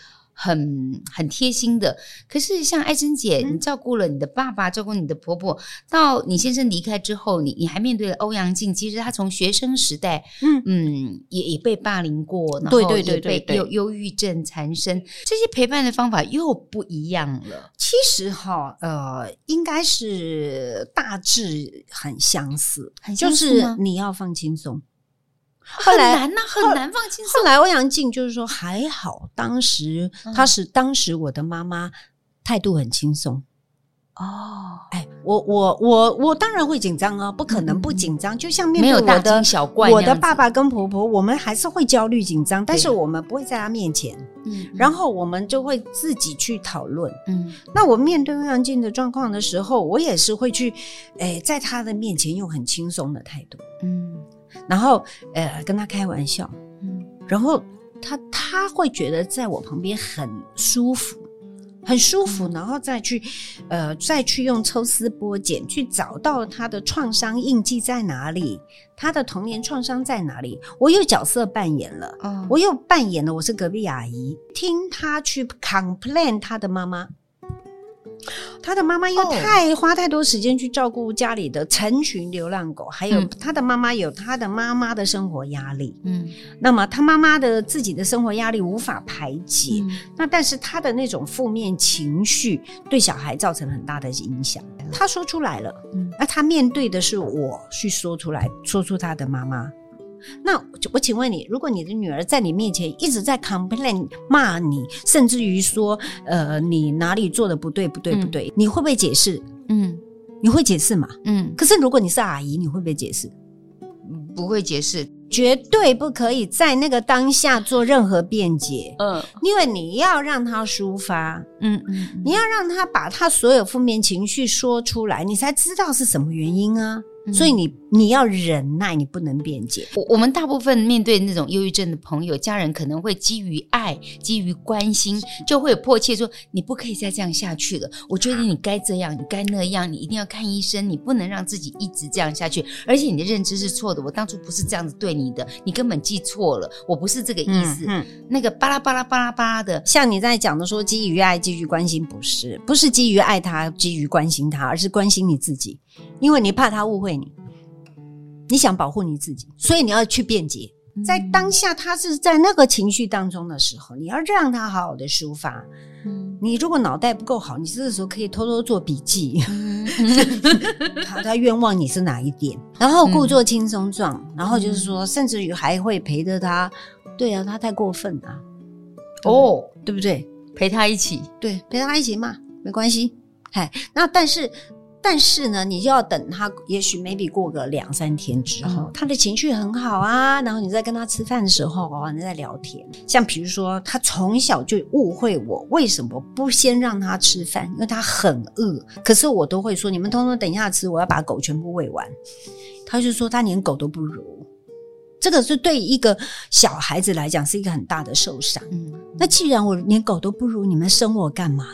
很很贴心的，可是像艾珍姐，嗯、你照顾了你的爸爸，照顾你的婆婆，到你先生离开之后，你你还面对了欧阳靖。其实他从学生时代，嗯嗯，也也被霸凌过，然后也被有忧郁症缠身，这些陪伴的方法又不一样了。其实哈，呃，应该是大致很相似，很相似，就是你要放轻松。后来很难呐、啊，很难放轻松。后来欧阳靖就是说还好，当时他是当时我的妈妈态度很轻松。哦，哎，我我我我当然会紧张啊，不可能不紧张。嗯、就像面对我的大惊小怪，我的爸爸跟婆婆，我们还是会焦虑紧张，但是我们不会在他面前。嗯，然后我们就会自己去讨论。嗯，那我面对欧阳靖的状况的时候，我也是会去，哎，在他的面前用很轻松的态度。嗯。然后，呃，跟他开玩笑，嗯，然后他他会觉得在我旁边很舒服，很舒服，然后再去，呃，再去用抽丝剥茧去找到他的创伤印记在哪里，他的童年创伤在哪里。我又角色扮演了，哦，我又扮演了我是隔壁阿姨，听他去 complain 他的妈妈。他的妈妈又太花太多时间去照顾家里的成群流浪狗，还有他的妈妈有他的妈妈的生活压力，嗯，那么他妈妈的自己的生活压力无法排解，嗯、那但是他的那种负面情绪对小孩造成很大的影响，他说出来了，嗯，那他面对的是我去说出来，说出他的妈妈。那我请问你，如果你的女儿在你面前一直在 complain 骂你，甚至于说，呃，你哪里做的不对，不对，不对，嗯、你会不会解释？嗯，你会解释吗？嗯。可是如果你是阿姨，你会不会解释？不会解释，绝对不可以在那个当下做任何辩解。嗯，因为你要让他抒发，嗯嗯，你要让他把他所有负面情绪说出来，你才知道是什么原因啊。所以你你要忍耐，你不能辩解。我我们大部分面对那种忧郁症的朋友、家人，可能会基于爱、基于关心，就会有迫切说：“你不可以再这样下去了。我觉得你该这样，你该那样，你一定要看医生，你不能让自己一直这样下去。而且你的认知是错的，我当初不是这样子对你的，你根本记错了，我不是这个意思。嗯”嗯，那个巴拉巴拉巴拉巴拉的，像你在讲的说，基于爱、基于关心，不是不是基于爱他、基于关心他，而是关心你自己，因为你怕他误会你。你想保护你自己，所以你要去辩解。在当下，他是在那个情绪当中的时候，你要让他好好的抒发。嗯，你如果脑袋不够好，你这个时候可以偷偷做笔记。嗯、他他冤枉你是哪一点？然后故作轻松状，嗯、然后就是说，甚至于还会陪着他。对啊，他太过分了。哦，对不对？陪他一起，对，陪他一起骂，没关系。嗨，那但是。但是呢，你就要等他，也许 maybe 过个两三天之后，嗯、他的情绪很好啊，然后你再跟他吃饭的时候哦，你在聊天。像比如说，他从小就误会我为什么不先让他吃饭，因为他很饿。可是我都会说，你们通通等一下吃，我要把狗全部喂完。他就说他连狗都不如，这个是对一个小孩子来讲是一个很大的受伤。嗯，那既然我连狗都不如，你们生我干嘛？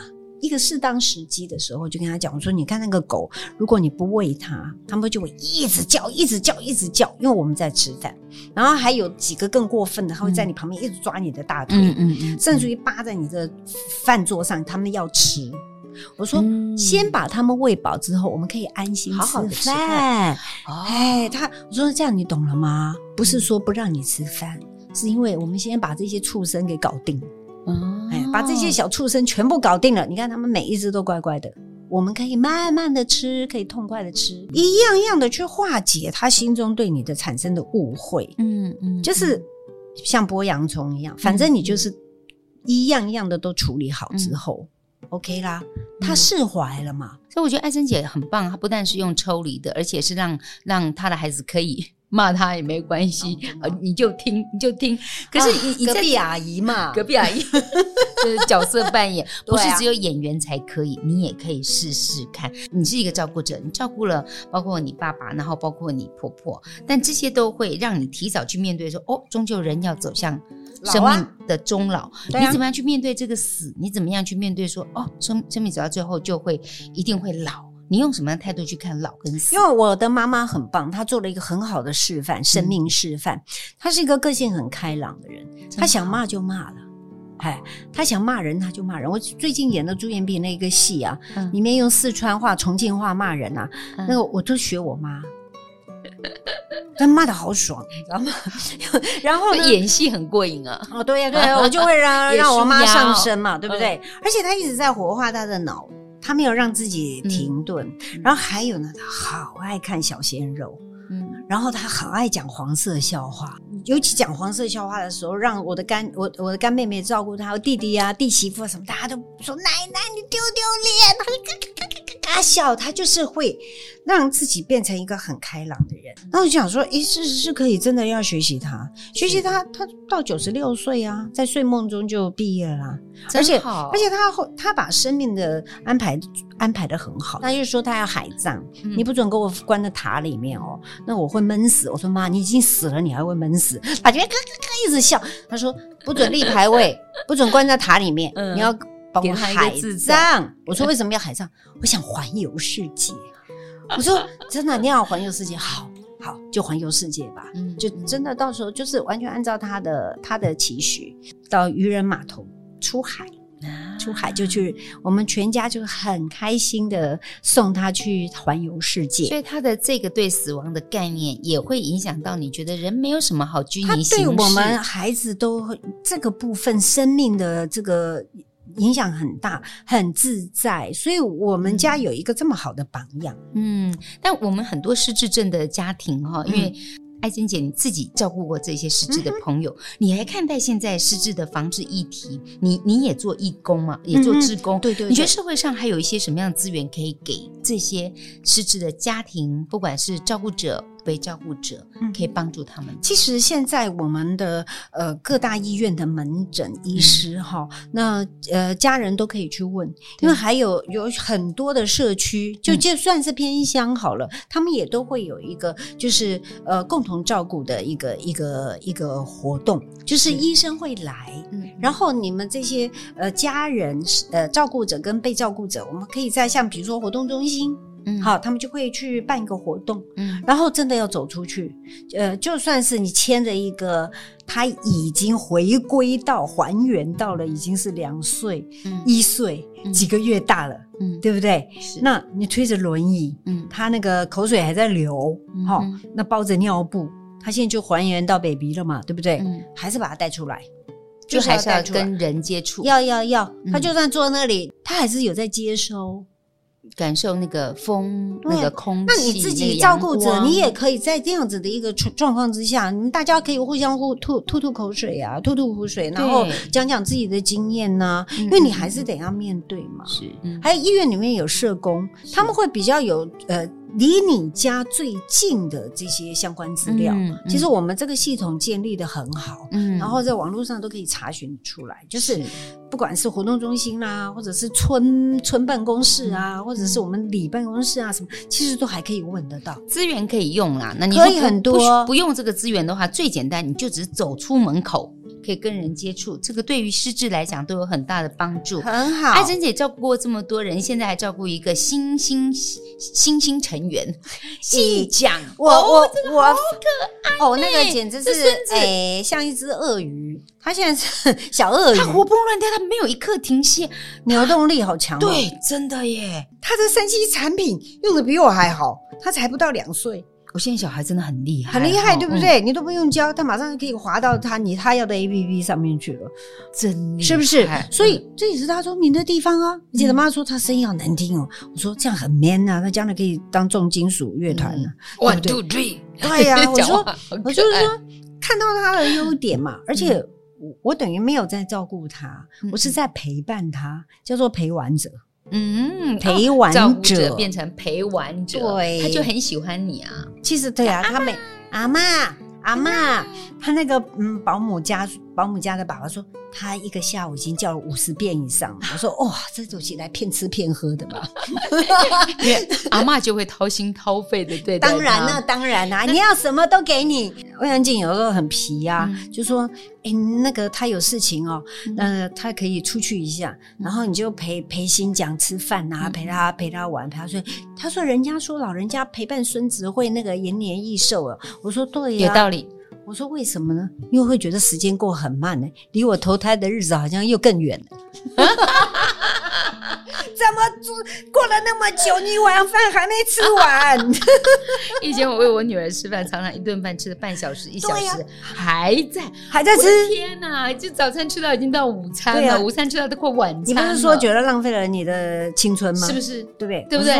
一个适当时机的时候，就跟他讲我说：“你看那个狗，如果你不喂它，它们就会一直叫，一直叫，一直叫。因为我们在吃饭，然后还有几个更过分的，它会在你旁边一直抓你的大腿，嗯嗯嗯，甚至于扒在你的饭桌上，他们要吃。我说，嗯、先把他们喂饱之后，我们可以安心吃饭。好好吃饭。哦、哎，他我说这样你懂了吗？不是说不让你吃饭，嗯、是因为我们先把这些畜生给搞定。”哦，哎，把这些小畜生全部搞定了。你看，他们每一只都乖乖的，我们可以慢慢的吃，可以痛快的吃，一样一样的去化解他心中对你的产生的误会。嗯嗯，就是像剥洋葱一样，反正你就是一样一样的都处理好之后，OK 啦，他释怀了嘛。所以我觉得艾珍姐很棒，她不但是用抽离的，而且是让让她的孩子可以。骂他也没关系，呃，你就听，你就听。可是你，你隔壁阿姨嘛，隔壁阿姨 (laughs) 就是角色扮演，(laughs) 不是只有演员才可以，你也可以试试看。你是一个照顾者，你照顾了包括你爸爸，然后包括你婆婆，但这些都会让你提早去面对说，哦，终究人要走向生命的终老，你怎么样去面对这个死？你怎么样去面对说，哦，生生命走到最后就会一定会老。你用什么样的态度去看老跟死？因为我的妈妈很棒，她做了一个很好的示范，生命示范。她是一个个性很开朗的人，她想骂就骂了，哎，她想骂人她就骂人。我最近演的朱延平那个戏啊，里面用四川话、重庆话骂人啊，那个我都学我妈，但骂的好爽，你知道吗？(laughs) 然后演戏很过瘾啊！哦，对呀，对呀，我就会让 (laughs) 让我妈上身嘛，对不对？而且她一直在活化她的脑。他没有让自己停顿，嗯、然后还有呢，他好爱看小鲜肉，嗯，然后他好爱讲黄色笑话，尤其讲黄色笑话的时候，让我的干我我的干妹妹照顾他，我弟弟啊弟媳妇啊什么，大家都说奶奶你丢丢脸，他笑，他就是会让自己变成一个很开朗的人。那我就想说，诶，是是可以真的要学习他，学习他，他到九十六岁啊，在睡梦中就毕业了啦。而且而且他后他把生命的安排安排的很好。他就说他要海葬，嗯、你不准给我关在塔里面哦，那我会闷死。我说妈，你已经死了，你还会闷死？他觉得咯咯咯一直笑。他说不准立牌位，(laughs) 不准关在塔里面，嗯、你要帮我海葬。我说为什么要海葬？我想环游世界。我说 (laughs) 真的，你要环游世界，好好就环游世界吧。嗯，就真的到时候就是完全按照他的他的期许，到渔人码头。出海，出海就去，我们全家就很开心的送他去环游世界。所以他的这个对死亡的概念也会影响到你觉得人没有什么好拘泥。他对我们孩子都这个部分生命的这个影响很大，很自在。所以我们家有一个这么好的榜样。嗯，但我们很多失智症的家庭哈，因为。艾珍姐，你自己照顾过这些失智的朋友，嗯、你还看待现在失智的防治议题？你你也做义工嘛，也做志工，嗯、对，对对。你觉得社会上还有一些什么样的资源可以给这些失智的家庭，不管是照顾者被照顾者，可以帮助他们。其实现在我们的呃各大医院的门诊医师哈，嗯、那呃家人都可以去问，因为还有有很多的社区，就就算是偏乡好了，嗯、他们也都会有一个就是呃共同照顾的一个一个一个活动，就是。医生会来，嗯、然后你们这些呃家人呃照顾者跟被照顾者，我们可以在像比如说活动中心。嗯，好，他们就会去办一个活动，嗯，然后真的要走出去，呃，就算是你牵着一个，他已经回归到还原到了，已经是两岁、嗯、一岁、嗯、几个月大了，嗯，对不对？是，那你推着轮椅，嗯，他那个口水还在流，哈、嗯，那包着尿布，他现在就还原到 baby 了嘛，对不对？嗯，还是把他带出来，就还是要跟人接触，要要要，他就算坐那里，他还是有在接收。感受那个风，那个空气，那你自己照顾者，你也可以在这样子的一个状状况之下，你们大家可以互相互吐吐吐口水啊，吐吐苦水，然后讲讲自己的经验呐、啊，因为你还是得要面对嘛。是，嗯、还有医院里面有社工，他们会比较有呃。离你家最近的这些相关资料，嗯嗯、其实我们这个系统建立的很好，嗯，然后在网络上都可以查询出来，就是不管是活动中心啦、啊，或者是村村办公室啊，嗯、或者是我们里办公室啊，什么，其实都还可以问得到，资源可以用啦。那你可以很多不，不用这个资源的话，最简单，你就只是走出门口。可以跟人接触，这个对于失智来讲都有很大的帮助。很好，爱珍姐照顾过这么多人，现在还照顾一个新新新新成员，细讲，我我我好可爱哦，那个简直是哎，像一只鳄鱼。它现在是 (laughs) 小鳄鱼，他活蹦乱跳，他没有一刻停歇，扭动力好强。对，真的耶，他的三 C 产品用的比我还好，他才不到两岁。我现在小孩真的很厉害，很厉害，对不对？你都不用教，他马上就可以滑到他你他要的 APP 上面去了，真厉害，是不是？所以这也是他聪明的地方啊！而且他妈说他声音好难听哦，我说这样很 man 啊，他将来可以当重金属乐团呢。One two three，对呀，(laughs) 我说我就是说看到他的优点嘛，而且我我等于没有在照顾他，我是在陪伴他，叫做陪玩者。嗯，陪玩者，者变成陪玩者，对，他就很喜欢你啊。其实对啊，他每阿妈阿妈，他那个嗯保姆家保姆家的爸爸说，他一个下午已经叫了五十遍以上。我说哇，这种起来骗吃骗喝的吧？(laughs) 阿妈就会掏心掏肺的对待。当然了，当然啦，你要什么都给你。欧阳靖有时候很皮呀，就说。哎，那个他有事情哦，那他可以出去一下，然后你就陪陪新讲吃饭啊，陪他陪他玩，陪他睡。他说：“人家说老人家陪伴孙子会那个延年益寿啊。”我说：“对呀，有道理。”我说：“为什么呢？因为会觉得时间过很慢呢，离我投胎的日子好像又更远了。(laughs) ”怎么过过了那么久，你晚饭还没吃完？(laughs) 以前我喂我女儿吃饭，常常一顿饭吃了半小时、一小时，还在还在吃。天哪！就早餐吃到已经到午餐了，午餐吃到都快晚餐。你不是说觉得浪费了你的青春吗？是不是？对不对？对不对？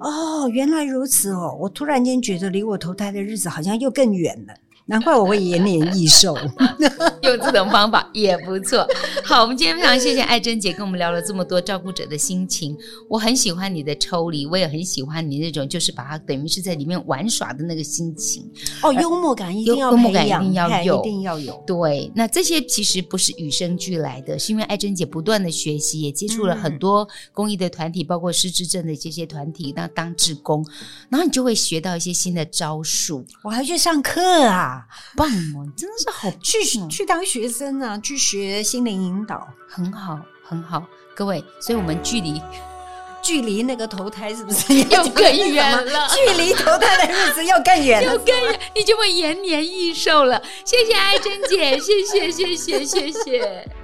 哦，原来如此哦！我突然间觉得离我投胎的日子好像又更远了。难怪我会延年益寿，(laughs) 用这种方法也不错。好，我们今天非常谢谢爱珍姐跟我们聊了这么多照顾者的心情。我很喜欢你的抽离，我也很喜欢你那种就是把它等于是在里面玩耍的那个心情。哦，幽默感一定要，幽默感一定要有，一定要有。对，那这些其实不是与生俱来的，是因为爱珍姐不断的学习，也接触了很多公益的团体，包括失智症的这些团体，那当志工，然后你就会学到一些新的招数。我还去上课啊。棒哦，真的是好去去当学生啊，去学心灵引导，很好很好。各位，所以我们距离距离那个投胎是不是 (laughs) 又更远了？距离投胎的日子又更远了，(laughs) 又更远，你就会延年益寿了。谢谢爱珍姐，谢谢谢谢谢谢。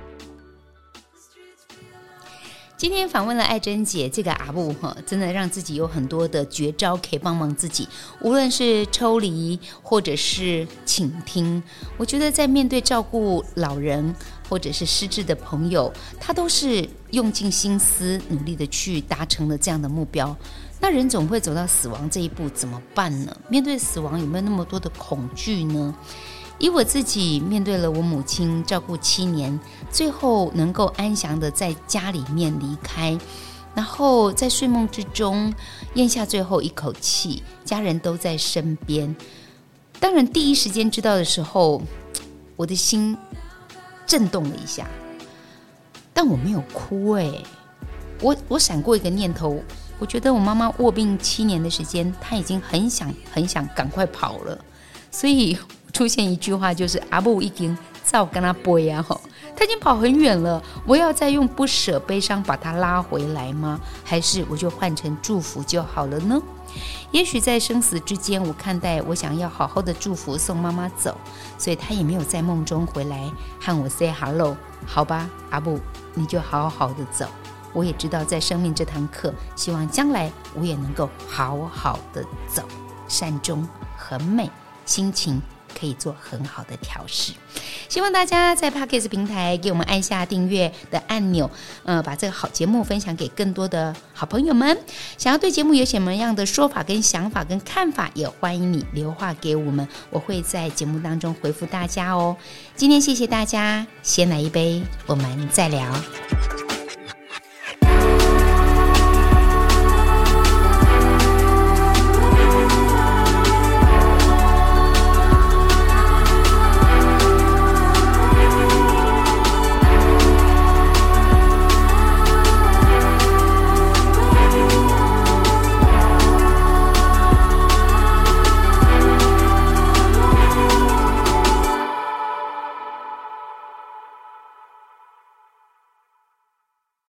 今天访问了爱珍姐，这个阿布哈，真的让自己有很多的绝招可以帮忙自己，无论是抽离或者是倾听。我觉得在面对照顾老人或者是失智的朋友，他都是用尽心思努力的去达成了这样的目标。那人总会走到死亡这一步，怎么办呢？面对死亡有没有那么多的恐惧呢？以我自己面对了我母亲照顾七年，最后能够安详的在家里面离开，然后在睡梦之中咽下最后一口气，家人都在身边，当然第一时间知道的时候，我的心震动了一下，但我没有哭哎、欸。我我闪过一个念头，我觉得我妈妈卧病七年的时间，她已经很想很想赶快跑了，所以出现一句话就是阿布已经照跟他背呀吼，他已经跑很远了，我要再用不舍悲伤把他拉回来吗？还是我就换成祝福就好了呢？也许在生死之间，我看待我想要好好的祝福送妈妈走，所以她也没有在梦中回来和我 say hello，好吧，阿布你就好好的走。我也知道，在生命这堂课，希望将来我也能够好好的走，善终很美，心情可以做很好的调试。希望大家在 Podcast 平台给我们按下订阅的按钮，呃，把这个好节目分享给更多的好朋友们。想要对节目有什么样的说法、跟想法、跟看法，也欢迎你留话给我们，我会在节目当中回复大家哦。今天谢谢大家，先来一杯，我们再聊。